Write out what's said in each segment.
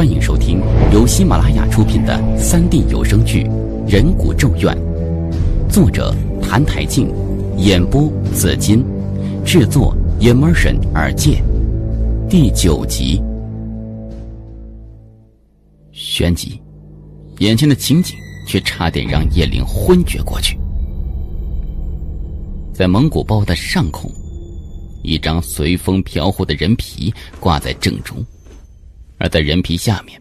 欢迎收听由喜马拉雅出品的三 D 有声剧《人骨咒怨》，作者谭台静，演播紫金，制作 Immersion 耳界，第九集。旋即，眼前的情景却差点让叶灵昏厥过去。在蒙古包的上空，一张随风飘忽的人皮挂在正中。而在人皮下面，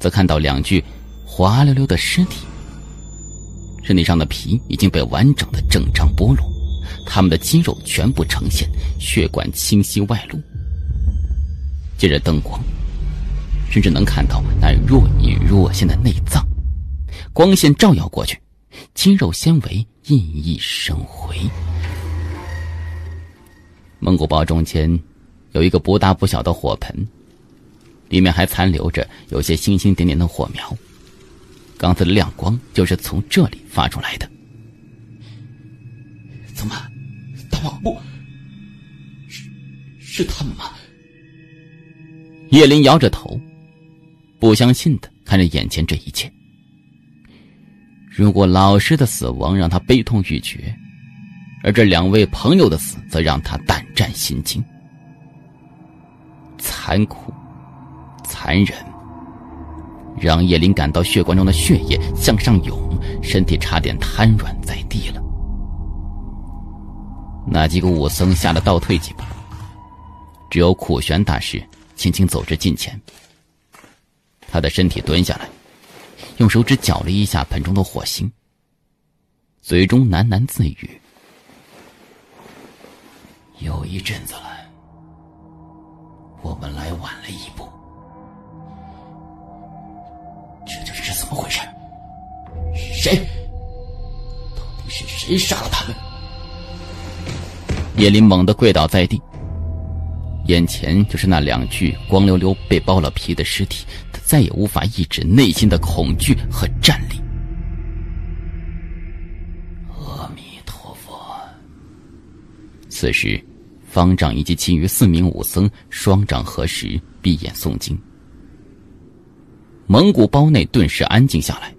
则看到两具滑溜溜的尸体。身体上的皮已经被完整的整张剥落，他们的肌肉全部呈现，血管清晰外露。借着灯光，甚至能看到那若隐若现的内脏。光线照耀过去，肌肉纤维熠熠生辉。蒙古包中间有一个不大不小的火盆。里面还残留着有些星星点点的火苗，刚才的亮光就是从这里发出来的。怎么，大王不？是是他们吗？叶林摇着头，不相信的看着眼前这一切。如果老师的死亡让他悲痛欲绝，而这两位朋友的死则让他胆战心惊，残酷。残忍，让叶林感到血管中的血液向上涌，身体差点瘫软在地了。那几个武僧吓得倒退几步，只有苦玄大师轻轻走至近前。他的身体蹲下来，用手指搅了一下盆中的火星，嘴中喃喃自语：“有一阵子了，我们来晚了一步。”么回事？谁？到底是谁杀了他们？叶林猛地跪倒在地，眼前就是那两具光溜溜被剥了皮的尸体，他再也无法抑制内心的恐惧和战栗。阿弥陀佛！此时，方丈以及其余四名武僧双掌合十，闭眼诵经。蒙古包内顿时安静下来。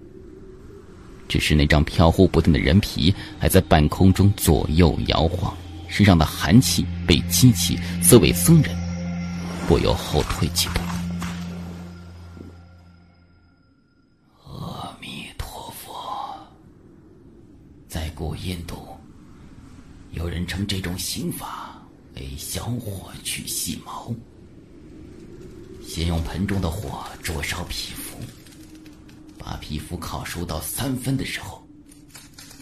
只是那张飘忽不定的人皮还在半空中左右摇晃，身上的寒气被激起，四位僧人不由后退几步。阿弥陀佛。在古印度，有人称这种刑法为“小火去细毛”。先用盆中的火灼烧皮肤，皮肤烤熟到三分的时候，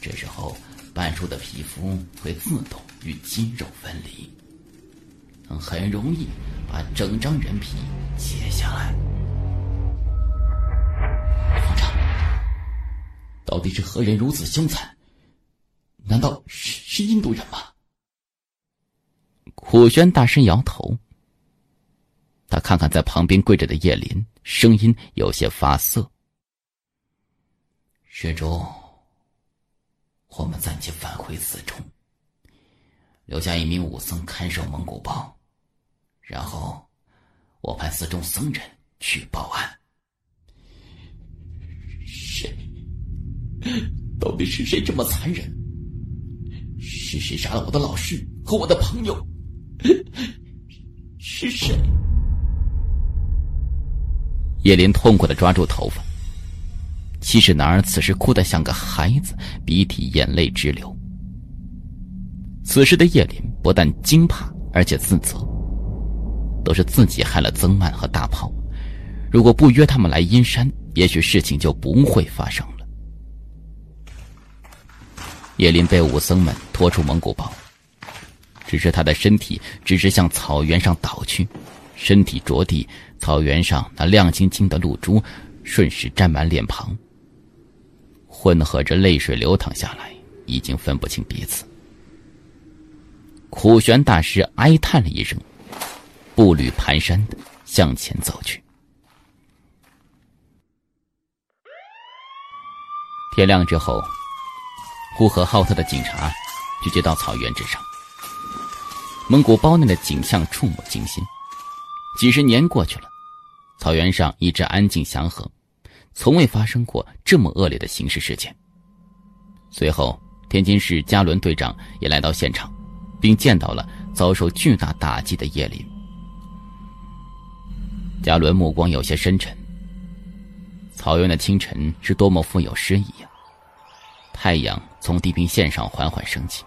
这时候半熟的皮肤会自动与肌肉分离，能很容易把整张人皮切下来。方丈，到底是何人如此凶残？难道是是印度人吗？苦轩大师摇头。他看看在旁边跪着的叶林，声音有些发涩：“施主，我们暂且返回寺中，留下一名武僧看守蒙古包，然后我派寺中僧人去报案。谁？到底是谁这么残忍？是谁杀了我的老师和我的朋友？是谁？”叶林痛苦的抓住头发。七世男儿此时哭得像个孩子，鼻涕眼泪直流。此时的叶林不但惊怕，而且自责，都是自己害了曾曼和大炮。如果不约他们来阴山，也许事情就不会发生了。叶林被武僧们拖出蒙古包，只是他的身体只是向草原上倒去，身体着地。草原上那亮晶晶的露珠，瞬时沾满脸庞，混合着泪水流淌下来，已经分不清彼此。苦玄大师哀叹了一声，步履蹒跚的向前走去。天亮之后，呼和浩特的警察聚集到草原之上，蒙古包内的景象触目惊心。几十年过去了。草原上一直安静祥和，从未发生过这么恶劣的刑事事件。随后，天津市加伦队长也来到现场，并见到了遭受巨大打击的叶林。加伦目光有些深沉。草原的清晨是多么富有诗意呀！太阳从地平线上缓缓升起，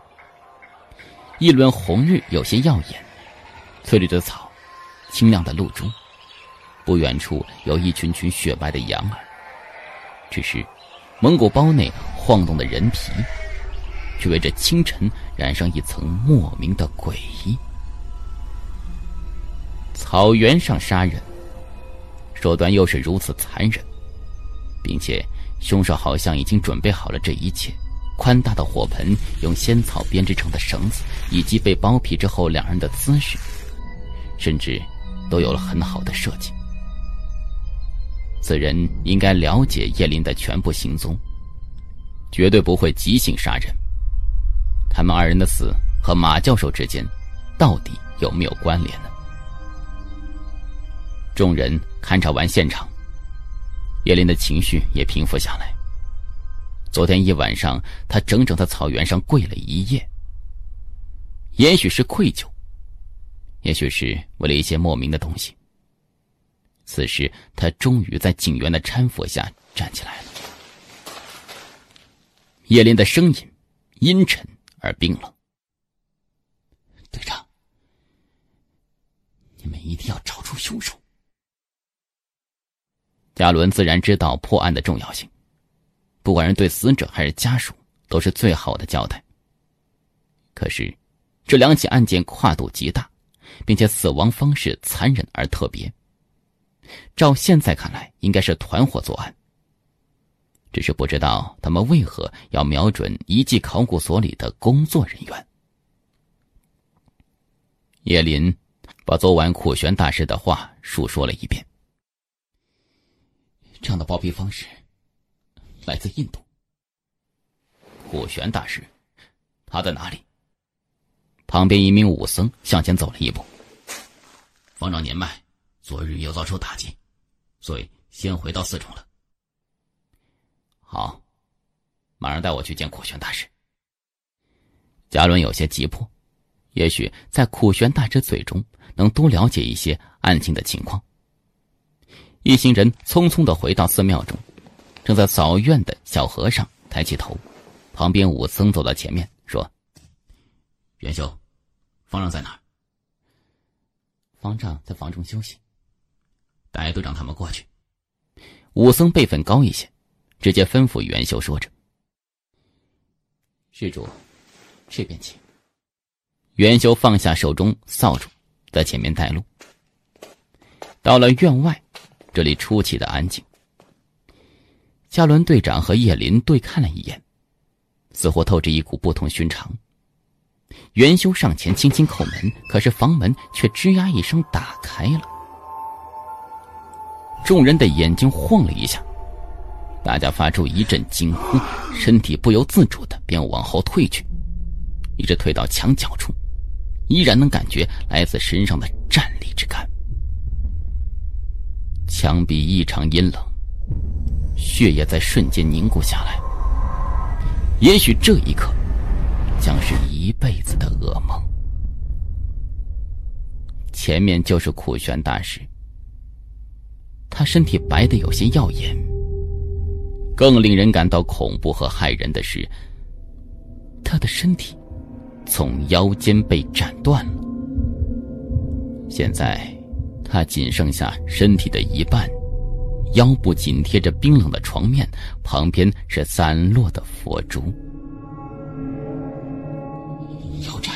一轮红日有些耀眼，翠绿的草，清亮的露珠。不远处有一群群雪白的羊儿，只是蒙古包内晃动的人皮，却为这清晨染上一层莫名的诡异。草原上杀人，手段又是如此残忍，并且凶手好像已经准备好了这一切：宽大的火盆、用仙草编织成的绳子，以及被剥皮之后两人的姿势，甚至都有了很好的设计。此人应该了解叶林的全部行踪，绝对不会即兴杀人。他们二人的死和马教授之间到底有没有关联呢？众人勘察完现场，叶林的情绪也平复下来。昨天一晚上，他整整在草原上跪了一夜。也许是愧疚，也许是为了一些莫名的东西。此时，他终于在警员的搀扶下站起来了。叶林的声音阴沉而冰冷：“队长，你们一定要找出凶手。”加伦自然知道破案的重要性，不管是对死者还是家属，都是最好的交代。可是，这两起案件跨度极大，并且死亡方式残忍而特别。照现在看来，应该是团伙作案。只是不知道他们为何要瞄准遗迹考古所里的工作人员。叶林把昨晚苦玄大师的话述说了一遍。这样的包庇方式来自印度。苦玄大师，他在哪里？旁边一名武僧向前走了一步。方丈年迈。昨日又遭受打击，所以先回到寺中了。好，马上带我去见苦玄大师。嘉伦有些急迫，也许在苦玄大师嘴中能多了解一些案情的情况。一行人匆匆的回到寺庙中，正在扫院的小和尚抬起头，旁边武僧走到前面说：“元修，方丈在哪儿？”方丈在房中休息。白队长他们过去。武僧辈分高一些，直接吩咐元修说着：“施主，这边请。”元修放下手中扫帚，在前面带路。到了院外，这里出奇的安静。加伦队长和叶林对看了一眼，似乎透着一股不同寻常。元修上前轻轻叩门，可是房门却吱呀一声打开了。众人的眼睛晃了一下，大家发出一阵惊呼，身体不由自主的便往后退去，一直退到墙角处，依然能感觉来自身上的战栗之感。墙壁异常阴冷，血液在瞬间凝固下来。也许这一刻，将是一辈子的噩梦。前面就是苦玄大师。他身体白的有些耀眼。更令人感到恐怖和骇人的是，他的身体从腰间被斩断了。现在，他仅剩下身体的一半，腰部紧贴着冰冷的床面，旁边是散落的佛珠。腰斩，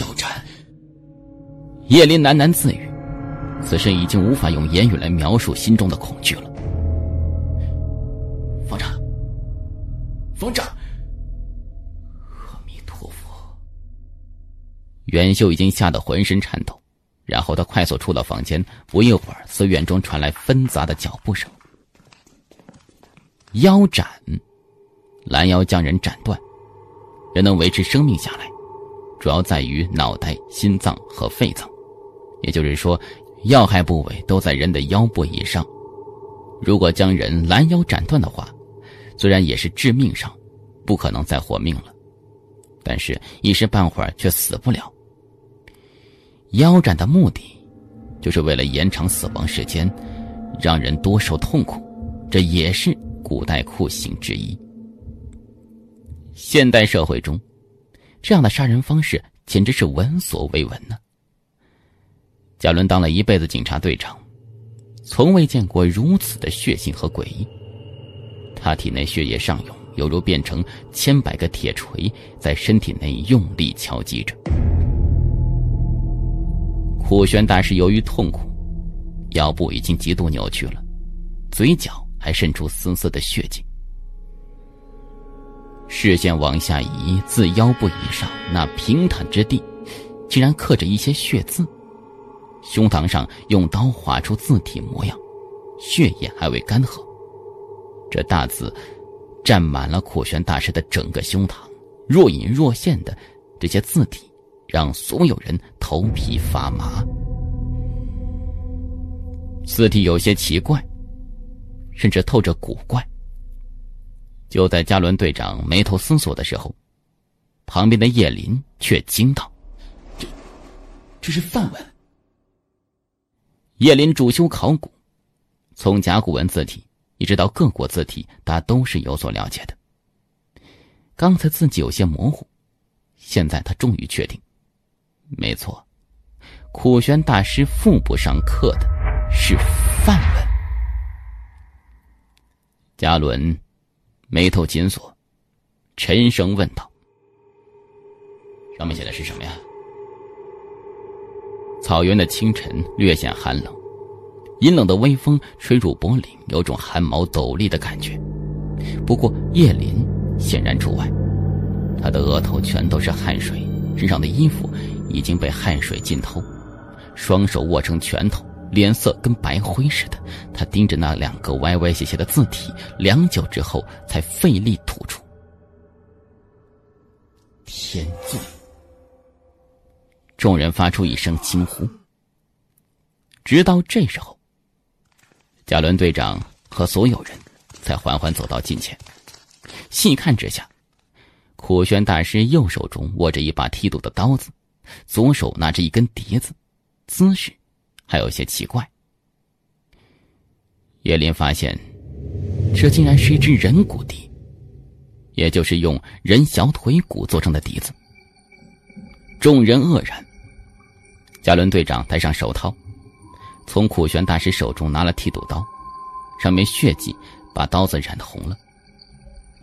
腰斩。叶林喃喃自语。此时已经无法用言语来描述心中的恐惧了。方丈，方丈，阿弥陀佛！袁秀已经吓得浑身颤抖，然后他快速出了房间。不一会儿，寺院中传来纷杂的脚步声。腰斩，拦腰将人斩断。人能维持生命下来，主要在于脑袋、心脏和肺脏，也就是说。要害部位都在人的腰部以上。如果将人拦腰斩断的话，虽然也是致命伤，不可能再活命了，但是一时半会儿却死不了。腰斩的目的，就是为了延长死亡时间，让人多受痛苦，这也是古代酷刑之一。现代社会中，这样的杀人方式简直是闻所未闻呢。贾伦当了一辈子警察队长。从未见过如此的血腥和诡异。他体内血液上涌，犹如变成千百个铁锤在身体内用力敲击着。苦玄大师由于痛苦，腰部已经极度扭曲了，嘴角还渗出丝丝的血迹。视线往下移，自腰部以上那平坦之地，竟然刻着一些血字。胸膛上用刀划出字体模样，血液还未干涸。这大字占满了苦玄大师的整个胸膛，若隐若现的这些字体让所有人头皮发麻。字体有些奇怪，甚至透着古怪。就在加伦队长眉头思索的时候，旁边的叶林却惊道：“这，这是梵文。”叶林主修考古，从甲骨文字体一直到各国字体，他都是有所了解的。刚才字迹有些模糊，现在他终于确定，没错，苦玄大师腹部上刻的是梵文。嘉伦眉头紧锁，沉声问道：“上面写的是什么呀？”草原的清晨略显寒冷，阴冷的微风吹入脖领，有种汗毛陡立的感觉。不过叶林显然除外，他的额头全都是汗水，身上的衣服已经被汗水浸透，双手握成拳头，脸色跟白灰似的。他盯着那两个歪歪斜斜的字体，良久之后才费力吐出：“天罪。”众人发出一声惊呼。直到这时候，贾伦队长和所有人才缓缓走到近前。细看之下，苦玄大师右手中握着一把剃度的刀子，左手拿着一根笛子，姿势还有些奇怪。叶林发现，这竟然是一只人骨笛，也就是用人小腿骨做成的笛子。众人愕然。亚伦队长戴上手套，从苦玄大师手中拿了剃度刀，上面血迹把刀子染红了。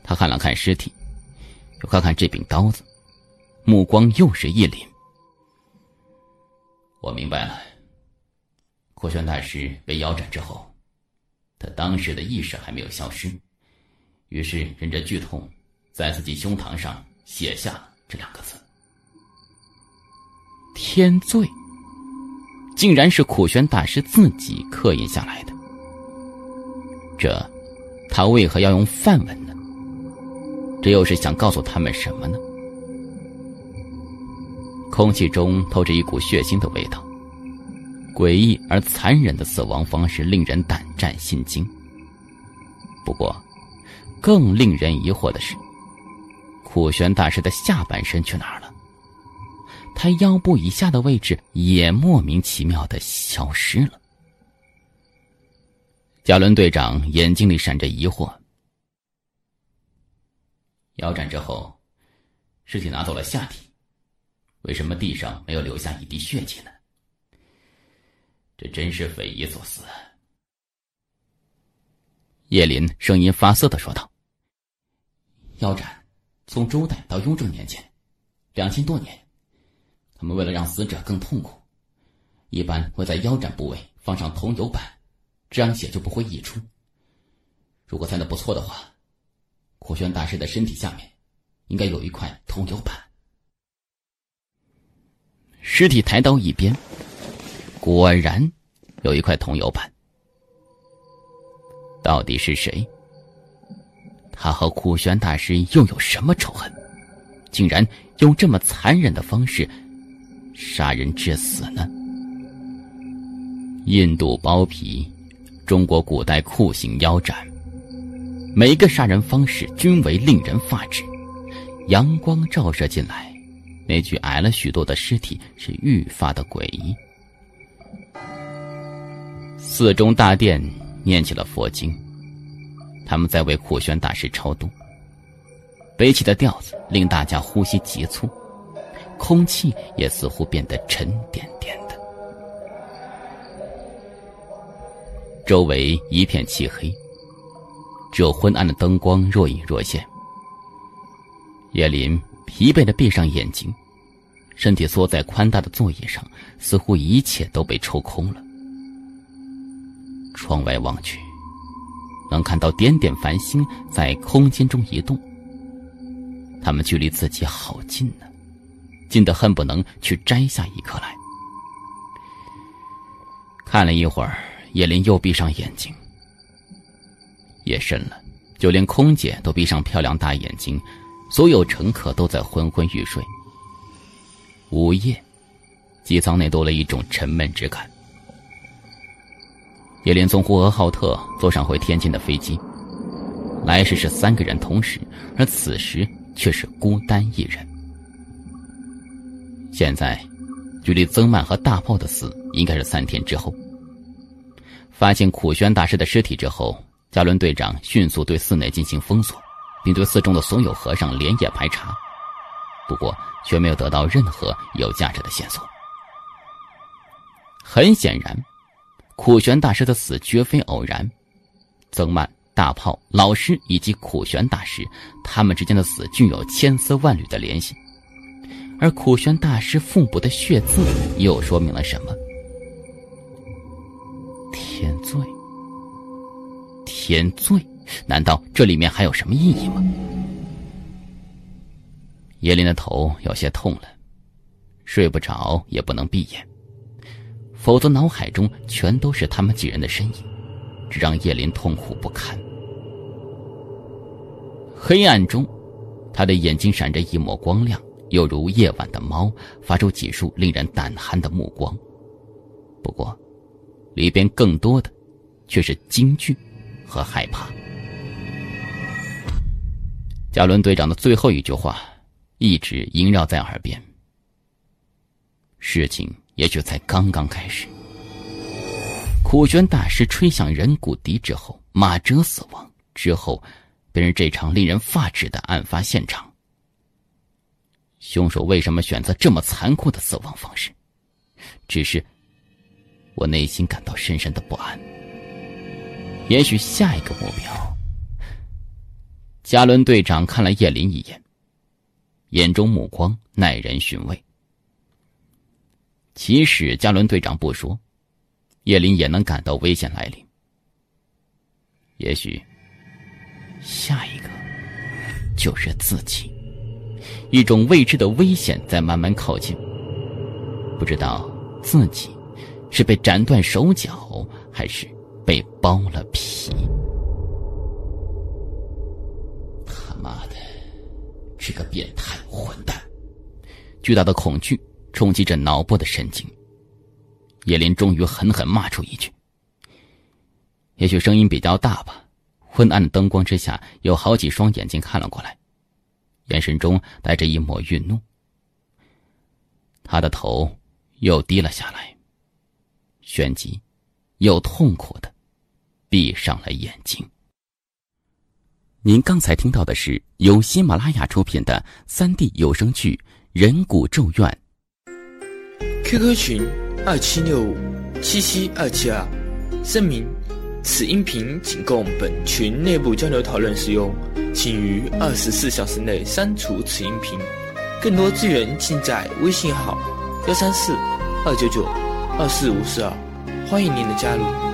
他看了看尸体，又看看这柄刀子，目光又是一凛。我明白了，苦玄大师被腰斩之后，他当时的意识还没有消失，于是忍着剧痛，在自己胸膛上写下了这两个字：“天罪。”竟然是苦玄大师自己刻印下来的，这，他为何要用梵文呢？这又是想告诉他们什么呢？空气中透着一股血腥的味道，诡异而残忍的死亡方式令人胆战心惊。不过，更令人疑惑的是，苦玄大师的下半身去哪儿了？他腰部以下的位置也莫名其妙的消失了。贾伦队长眼睛里闪着疑惑。腰斩之后，尸体拿走了下体，为什么地上没有留下一滴血迹呢？这真是匪夷所思。叶林声音发涩的说道：“腰斩，从周代到雍正年间，两千多年。”我们为了让死者更痛苦，一般会在腰斩部位放上桐油板，这样血就不会溢出。如果猜的不错的话，苦玄大师的身体下面应该有一块桐油板。尸体抬到一边，果然有一块桐油板。到底是谁？他和苦玄大师又有什么仇恨？竟然用这么残忍的方式？杀人致死呢？印度包皮，中国古代酷刑腰斩，每个杀人方式均为令人发指。阳光照射进来，那具矮了许多的尸体是愈发的诡异。寺中大殿念起了佛经，他们在为苦玄大师超度。悲泣的调子令大家呼吸急促，空气也似乎变得沉甸甸的。周围一片漆黑，只有昏暗的灯光若隐若现。叶林疲惫的闭上眼睛，身体缩在宽大的座椅上，似乎一切都被抽空了。窗外望去，能看到点点繁星在空间中移动。他们距离自己好近呢，近得恨不能去摘下一颗来。看了一会儿，叶林又闭上眼睛。夜深了，就连空姐都闭上漂亮大眼睛。所有乘客都在昏昏欲睡。午夜，机舱内多了一种沉闷之感。叶林从呼和浩特坐上回天津的飞机，来时是三个人同时，而此时却是孤单一人。现在，距离曾曼和大炮的死应该是三天之后。发现苦玄大师的尸体之后，加伦队长迅速对寺内进行封锁。并对寺中的所有和尚连夜排查，不过却没有得到任何有价值的线索。很显然，苦玄大师的死绝非偶然。曾曼、大炮、老师以及苦玄大师，他们之间的死具有千丝万缕的联系。而苦玄大师腹部的血渍又说明了什么？天罪，天罪。难道这里面还有什么意义吗？叶林的头有些痛了，睡不着也不能闭眼，否则脑海中全都是他们几人的身影，这让叶林痛苦不堪。黑暗中，他的眼睛闪着一抹光亮，犹如夜晚的猫，发出几束令人胆寒的目光。不过，里边更多的却是惊惧和害怕。加伦队长的最后一句话一直萦绕在耳边。事情也许才刚刚开始。苦玄大师吹响人骨笛之后，马哲死亡之后，便是这场令人发指的案发现场。凶手为什么选择这么残酷的死亡方式？只是我内心感到深深的不安。也许下一个目标。加伦队长看了叶林一眼，眼中目光耐人寻味。即使加伦队长不说，叶林也能感到危险来临。也许，下一个就是自己。一种未知的危险在慢慢靠近。不知道自己是被斩断手脚，还是被剥了皮。他妈的，这个变态混蛋！巨大的恐惧冲击着脑部的神经。叶林终于狠狠骂出一句：“也许声音比较大吧。”昏暗的灯光之下，有好几双眼睛看了过来，眼神中带着一抹愠怒。他的头又低了下来，旋即又痛苦的闭上了眼睛。您刚才听到的是由喜马拉雅出品的三 D 有声剧《人骨咒怨》。QQ 群二七六五七七二七二，声明：此音频仅供本群内部交流讨论使用，请于二十四小时内删除此音频。更多资源尽在微信号：幺三四二九九二四五四二，欢迎您的加入。